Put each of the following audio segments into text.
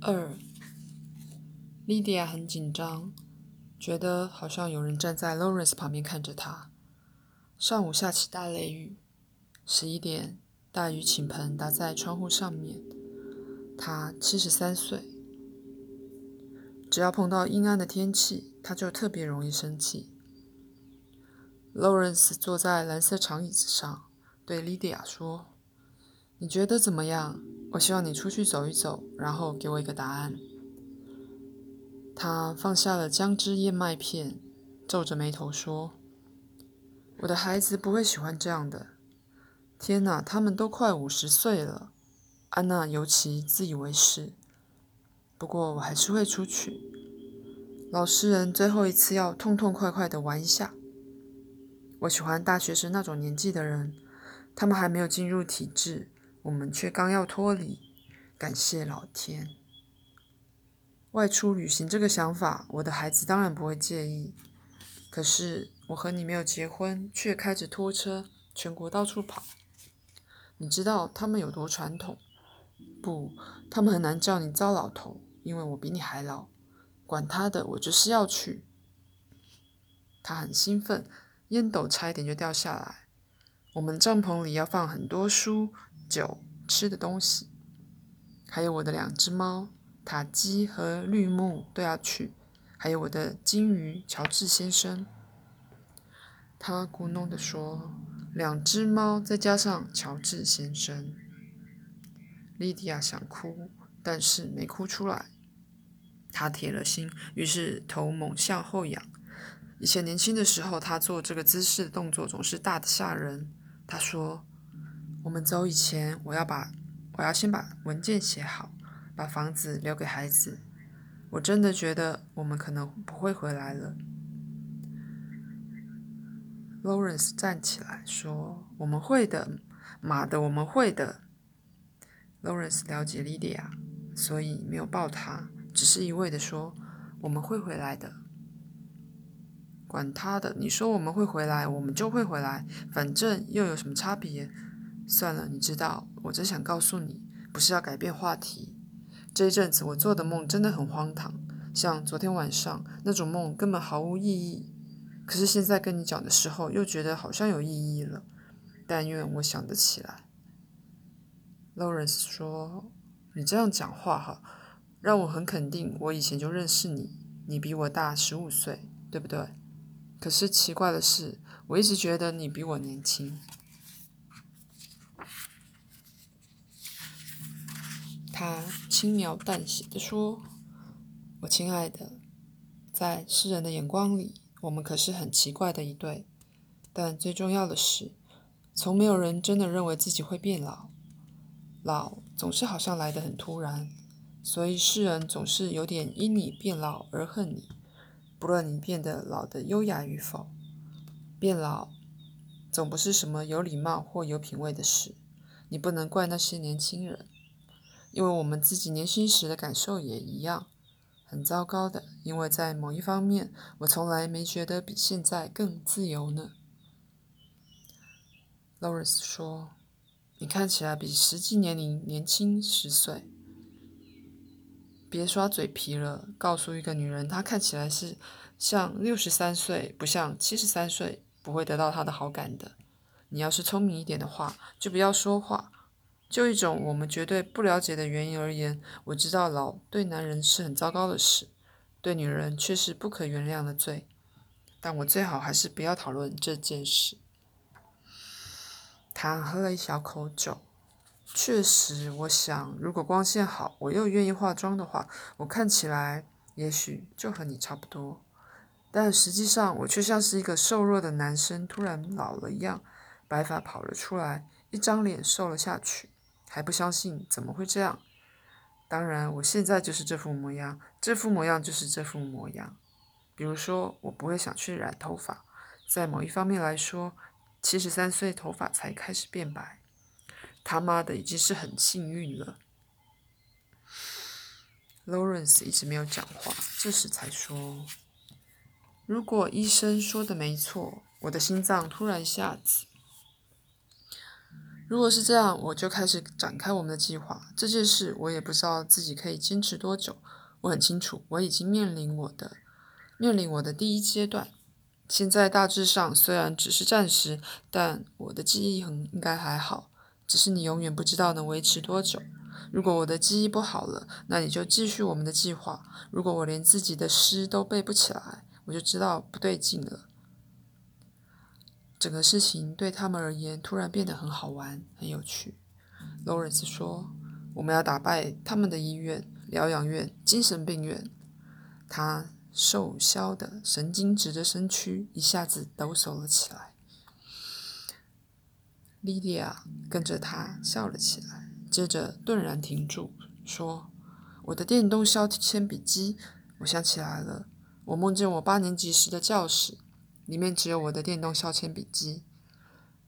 二，莉迪亚很紧张，觉得好像有人站在 Lawrence 旁边看着她。上午下起大雷雨，十一点，大雨倾盆打在窗户上面。她七十三岁，只要碰到阴暗的天气，她就特别容易生气。Lawrence 坐在蓝色长椅子上，对莉迪亚说：“你觉得怎么样？”我希望你出去走一走，然后给我一个答案。他放下了姜汁燕麦片，皱着眉头说：“我的孩子不会喜欢这样的。天哪，他们都快五十岁了。”安娜尤其自以为是。不过我还是会出去。老实人最后一次要痛痛快快的玩一下。我喜欢大学生那种年纪的人，他们还没有进入体制。我们却刚要脱离，感谢老天。外出旅行这个想法，我的孩子当然不会介意。可是我和你没有结婚，却开着拖车全国到处跑。你知道他们有多传统？不，他们很难叫你糟老头，因为我比你还老。管他的，我就是要去。他很兴奋，烟斗差一点就掉下来。我们帐篷里要放很多书。酒、吃的东西，还有我的两只猫塔基和绿木都要去，还有我的金鱼乔治先生。他咕哝地说：“两只猫再加上乔治先生。”莉迪亚想哭，但是没哭出来。他铁了心，于是头猛向后仰。以前年轻的时候，他做这个姿势的动作总是大的吓人。他说。我们走以前，我要把我要先把文件写好，把房子留给孩子。我真的觉得我们可能不会回来了。Lawrence 站起来说：“我们会的，妈的，我们会的。” Lawrence 了解 Lydia，所以没有抱她，只是一味的说：“我们会回来的。”管他的，你说我们会回来，我们就会回来，反正又有什么差别？算了，你知道，我只想告诉你，不是要改变话题。这一阵子我做的梦真的很荒唐，像昨天晚上那种梦根本毫无意义。可是现在跟你讲的时候，又觉得好像有意义了。但愿我想得起来。Lawrence 说：“你这样讲话哈，让我很肯定，我以前就认识你。你比我大十五岁，对不对？可是奇怪的是，我一直觉得你比我年轻。”他轻描淡写的说：“我亲爱的，在世人的眼光里，我们可是很奇怪的一对。但最重要的是，从没有人真的认为自己会变老。老总是好像来得很突然，所以世人总是有点因你变老而恨你，不论你变得老的优雅与否。变老总不是什么有礼貌或有品味的事，你不能怪那些年轻人。”因为我们自己年轻时的感受也一样，很糟糕的。因为在某一方面，我从来没觉得比现在更自由呢。Loris 说：“你看起来比实际年龄年轻十岁。别耍嘴皮了，告诉一个女人她看起来是像六十三岁，不像七十三岁，不会得到她的好感的。你要是聪明一点的话，就不要说话。”就一种我们绝对不了解的原因而言，我知道老对男人是很糟糕的事，对女人却是不可原谅的罪。但我最好还是不要讨论这件事。他喝了一小口酒。确实，我想，如果光线好，我又愿意化妆的话，我看起来也许就和你差不多。但实际上，我却像是一个瘦弱的男生突然老了一样，白发跑了出来，一张脸瘦了下去。还不相信？怎么会这样？当然，我现在就是这副模样，这副模样就是这副模样。比如说，我不会想去染头发，在某一方面来说，七十三岁头发才开始变白，他妈的已经是很幸运了。Lawrence 一直没有讲话，这时才说：“如果医生说的没错，我的心脏突然一下子……”如果是这样，我就开始展开我们的计划。这件事我也不知道自己可以坚持多久。我很清楚，我已经面临我的面临我的第一阶段。现在大致上虽然只是暂时，但我的记忆很应该还好。只是你永远不知道能维持多久。如果我的记忆不好了，那你就继续我们的计划。如果我连自己的诗都背不起来，我就知道不对劲了。整个事情对他们而言突然变得很好玩、很有趣。Lawrence 说：“我们要打败他们的医院、疗养院、精神病院。”他。瘦削的、神经质的身躯一下子抖擞了起来。莉迪亚跟着他笑了起来，接着顿然停住，说：“我的电动削铅笔机，我想起来了。我梦见我八年级时的教室，里面只有我的电动削铅笔机。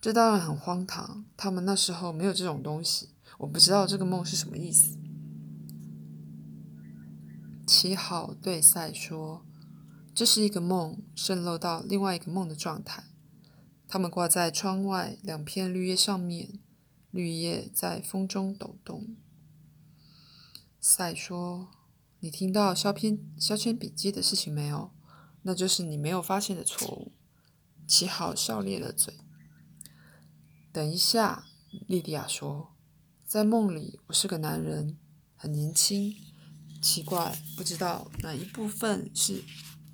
这当然很荒唐，他们那时候没有这种东西。我不知道这个梦是什么意思。”七号对赛说：“这是一个梦，渗漏到另外一个梦的状态。他们挂在窗外两片绿叶上面，绿叶在风中抖动。”赛说：“你听到削片削铅笔机的事情没有？那就是你没有发现的错误。”七号笑咧了嘴。等一下，莉迪亚说：“在梦里，我是个男人，很年轻。”奇怪，不知道哪一部分是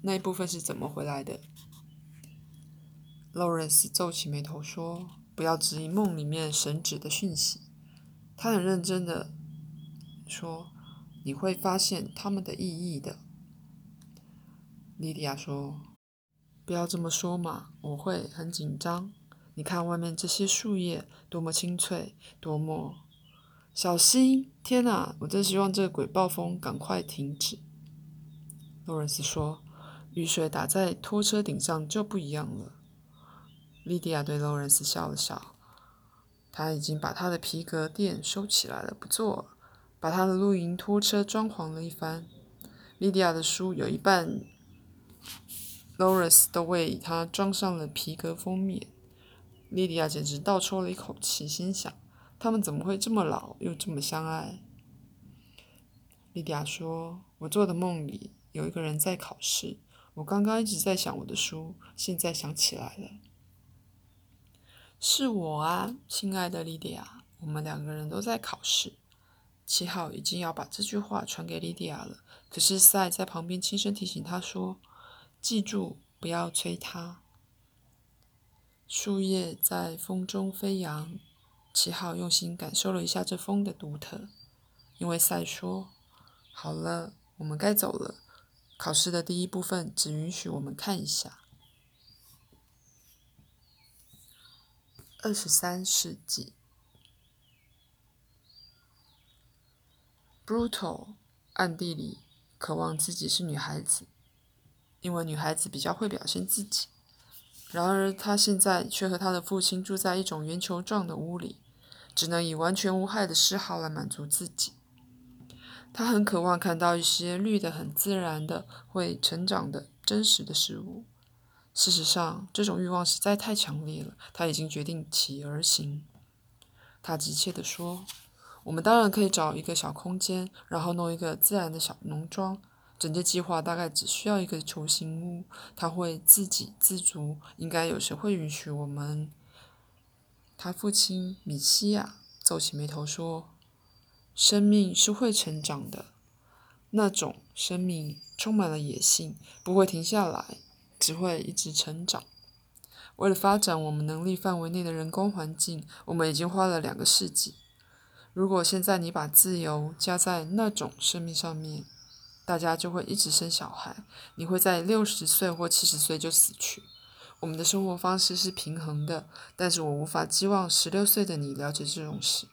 那一部分是怎么回来的。Lawrence 皱起眉头说：“不要质疑梦里面神旨的讯息。”他很认真的说：“你会发现他们的意义的。”莉迪亚说：“不要这么说嘛，我会很紧张。你看外面这些树叶多么清脆，多么……”小心！天哪，我真希望这个鬼暴风赶快停止。洛伦斯说：“雨水打在拖车顶上就不一样了。”莉迪亚对洛伦斯笑了笑。他已经把他的皮革店收起来了，不做了，把他的露营拖车装潢了一番。莉迪亚的书有一半，Loris 都为他装上了皮革封面。莉迪亚简直倒抽了一口气，心想。他们怎么会这么老又这么相爱？莉迪亚说：“我做的梦里有一个人在考试，我刚刚一直在想我的书，现在想起来了，是我啊，亲爱的莉迪亚，我们两个人都在考试。”七号已经要把这句话传给莉迪亚了，可是赛在旁边轻声提醒他说：“记住，不要催他。”树叶在风中飞扬。七号用心感受了一下这风的独特，因为赛说：“好了，我们该走了。考试的第一部分只允许我们看一下。”二十三世纪，Brutal 暗地里渴望自己是女孩子，因为女孩子比较会表现自己。然而，他现在却和他的父亲住在一种圆球状的屋里。只能以完全无害的嗜好来满足自己。他很渴望看到一些绿的、很自然的、会成长的真实的事物。事实上，这种欲望实在太强烈了。他已经决定起而行。他急切地说：“我们当然可以找一个小空间，然后弄一个自然的小农庄。整个计划大概只需要一个球形屋，它会自给自足。应该有谁会允许我们？”他父亲米西亚皱起眉头说：“生命是会成长的，那种生命充满了野性，不会停下来，只会一直成长。为了发展我们能力范围内的人工环境，我们已经花了两个世纪。如果现在你把自由加在那种生命上面，大家就会一直生小孩。你会在六十岁或七十岁就死去。”我们的生活方式是平衡的，但是我无法期望十六岁的你了解这种事。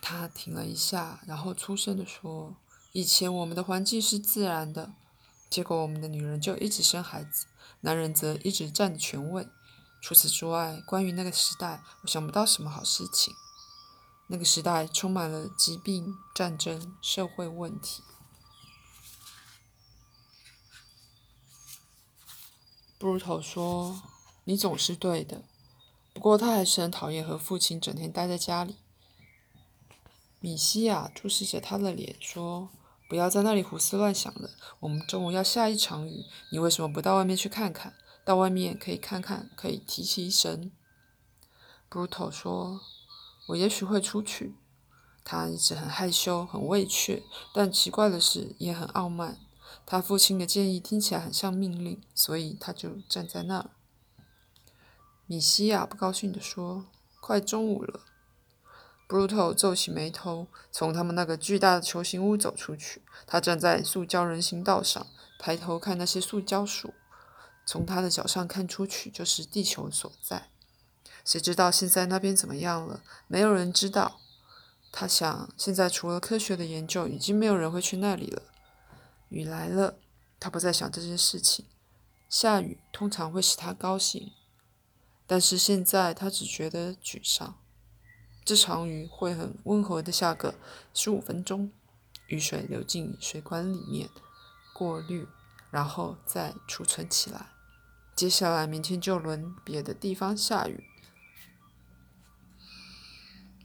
他停了一下，然后粗声地说：“以前我们的环境是自然的，结果我们的女人就一直生孩子，男人则一直占着权位。除此之外，关于那个时代，我想不到什么好事情。那个时代充满了疾病、战争、社会问题。”布鲁头说：“你总是对的，不过他还是很讨厌和父亲整天待在家里。米西亚注视着他的脸，说：“不要在那里胡思乱想了。我们中午要下一场雨，你为什么不到外面去看看？到外面可以看看，可以提提神。”布鲁托说：“我也许会出去。”他一直很害羞，很畏怯，但奇怪的是，也很傲慢。他父亲的建议听起来很像命令，所以他就站在那儿。米西亚不高兴地说：“快中午了。”布鲁托皱起眉头，从他们那个巨大的球形屋走出去。他站在塑胶人行道上，抬头看那些塑胶树。从他的脚上看出去，就是地球所在。谁知道现在那边怎么样了？没有人知道。他想，现在除了科学的研究，已经没有人会去那里了。雨来了，他不再想这件事情。下雨通常会使他高兴，但是现在他只觉得沮丧。这场雨会很温和的下个十五分钟，雨水流进水管里面，过滤，然后再储存起来。接下来明天就轮别的地方下雨。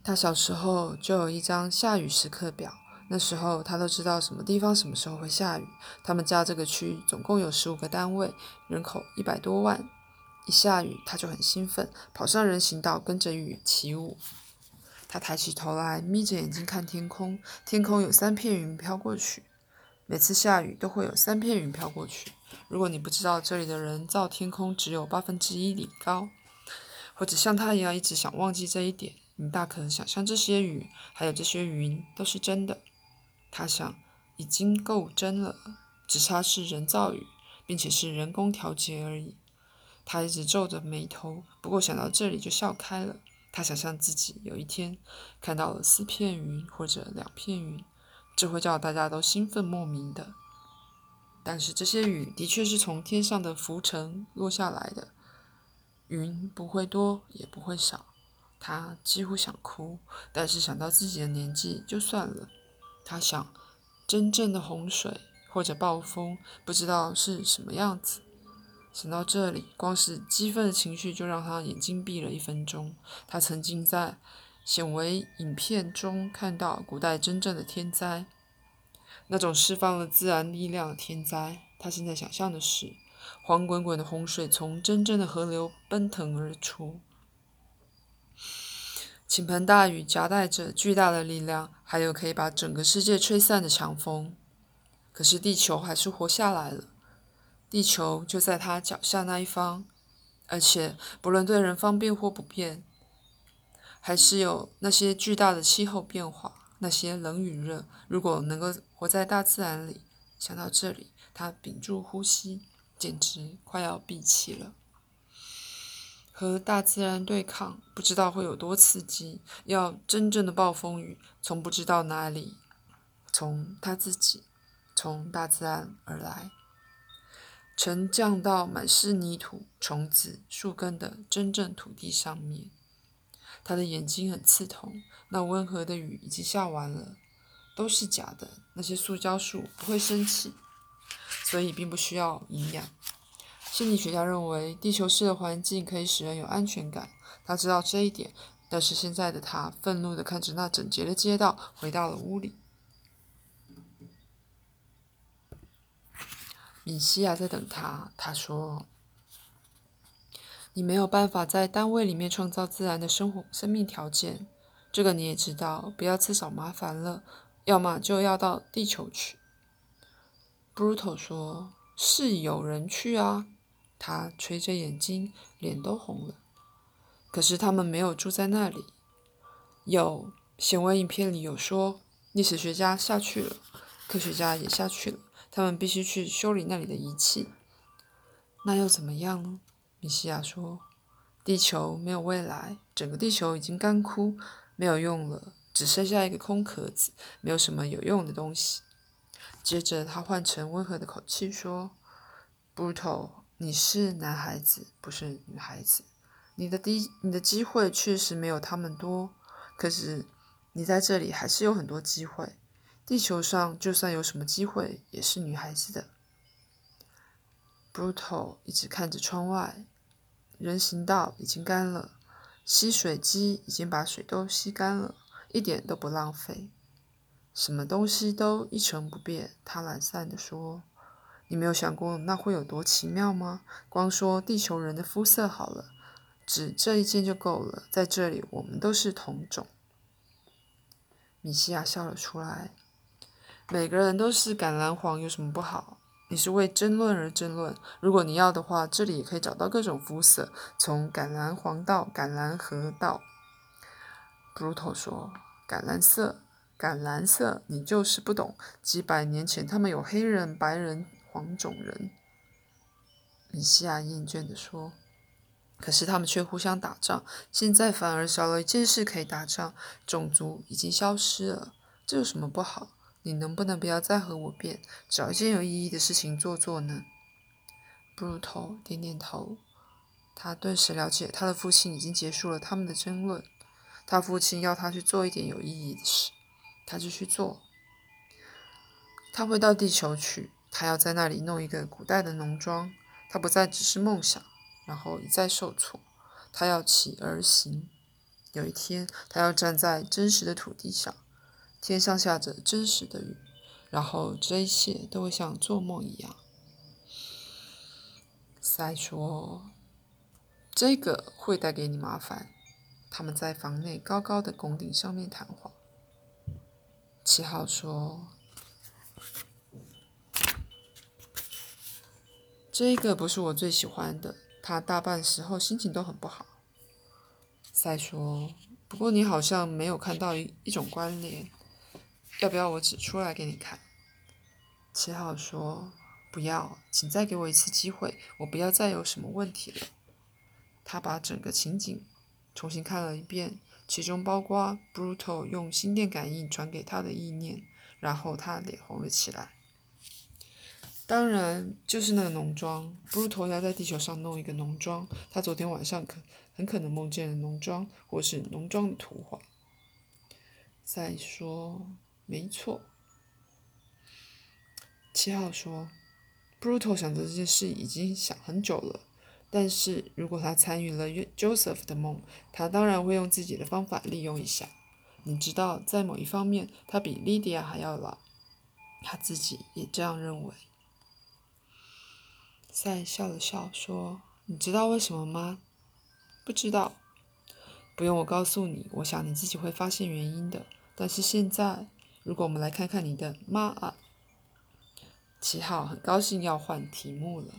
他小时候就有一张下雨时刻表。那时候他都知道什么地方什么时候会下雨。他们家这个区总共有十五个单位，人口一百多万。一下雨他就很兴奋，跑上人行道跟着雨起舞。他抬起头来，眯着眼睛看天空，天空有三片云飘过去。每次下雨都会有三片云飘过去。如果你不知道这里的人造天空只有八分之一里高，或者像他一样一直想忘记这一点，你大可想象这些雨还有这些云都是真的。他想，已经够真了，只差是人造雨，并且是人工调节而已。他一直皱着眉头，不过想到这里就笑开了。他想象自己有一天看到了四片云或者两片云，这会叫大家都兴奋莫名的。但是这些雨的确是从天上的浮尘落下来的，云不会多也不会少。他几乎想哭，但是想到自己的年纪就算了。他想，真正的洪水或者暴风，不知道是什么样子。想到这里，光是激愤的情绪就让他眼睛闭了一分钟。他曾经在显微影片中看到古代真正的天灾，那种释放了自然力量的天灾。他现在想象的是，黄滚滚的洪水从真正的河流奔腾而出。倾盆大雨夹带着巨大的力量，还有可以把整个世界吹散的强风。可是地球还是活下来了，地球就在他脚下那一方，而且不论对人方便或不便，还是有那些巨大的气候变化，那些冷与热。如果能够活在大自然里，想到这里，他屏住呼吸，简直快要闭气了。和大自然对抗，不知道会有多刺激。要真正的暴风雨，从不知道哪里，从他自己，从大自然而来，沉降到满是泥土、虫子、树根的真正土地上面。他的眼睛很刺痛。那温和的雨已经下完了，都是假的。那些塑胶树不会生气，所以并不需要营养。心理学家认为，地球式的环境可以使人有安全感。他知道这一点，但是现在的他愤怒地看着那整洁的街道，回到了屋里。米西亚在等他。他说：“你没有办法在单位里面创造自然的生活生命条件，这个你也知道。不要自找麻烦了，要么就要到地球去。”布鲁托说：“是有人去啊。”他垂着眼睛，脸都红了。可是他们没有住在那里。有显微影片里有说，历史学家下去了，科学家也下去了。他们必须去修理那里的仪器。那又怎么样呢？米西亚说：“地球没有未来，整个地球已经干枯，没有用了，只剩下一个空壳子，没有什么有用的东西。”接着他换成温和的口气说：“布鲁托。”你是男孩子，不是女孩子。你的机你的机会确实没有他们多，可是你在这里还是有很多机会。地球上就算有什么机会，也是女孩子的。Brutal 一直看着窗外，人行道已经干了，吸水机已经把水都吸干了，一点都不浪费。什么东西都一成不变。他懒散地说：“你没有想过那会有多奇妙吗？光说地球人的肤色好了，只这一件就够了。在这里，我们都是同种。”米西亚笑了出来：“每个人都是橄榄黄，有什么不好？你是为争论而争论。如果你要的话，这里也可以找到各种肤色，从橄榄黄到橄榄核到。”布鲁托说：“橄榄色。”橄榄色，你就是不懂。几百年前，他们有黑人、白人、黄种人。米西亚厌倦地说：“可是他们却互相打仗，现在反而少了一件事可以打仗，种族已经消失了。这有什么不好？你能不能不要再和我辩，找一件有意义的事情做做呢？”布鲁头点点头，他顿时了解，他的父亲已经结束了他们的争论。他父亲要他去做一点有意义的事。他就去做。他会到地球去，他要在那里弄一个古代的农庄。他不再只是梦想，然后一再受挫。他要起而行。有一天，他要站在真实的土地上，天上下着真实的雨，然后这一切都会像做梦一样。塞说：“这个会带给你麻烦。”他们在房内高高的拱顶上面谈话。七号说：“这个不是我最喜欢的，他大半时候心情都很不好。”赛说：“不过你好像没有看到一一种关联，要不要我指出来给你看？”七号说：“不要，请再给我一次机会，我不要再有什么问题了。”他把整个情景重新看了一遍。其中包括 Brutal 用心电感应传给他的意念，然后他脸红了起来。当然，就是那个农庄。，Bruto 要在地球上弄一个农庄，他昨天晚上可很可能梦见了农庄，或是农庄的图画。再说，没错。七号说，Brutal 想着这件事已经想很久了。但是如果他参与了约 Joseph 的梦，他当然会用自己的方法利用一下。你知道，在某一方面，他比 Lydia 还要老，他自己也这样认为。赛笑了笑说：“你知道为什么吗？”“不知道。”“不用我告诉你，我想你自己会发现原因的。但是现在，如果我们来看看你的妈啊。”七号很高兴要换题目了。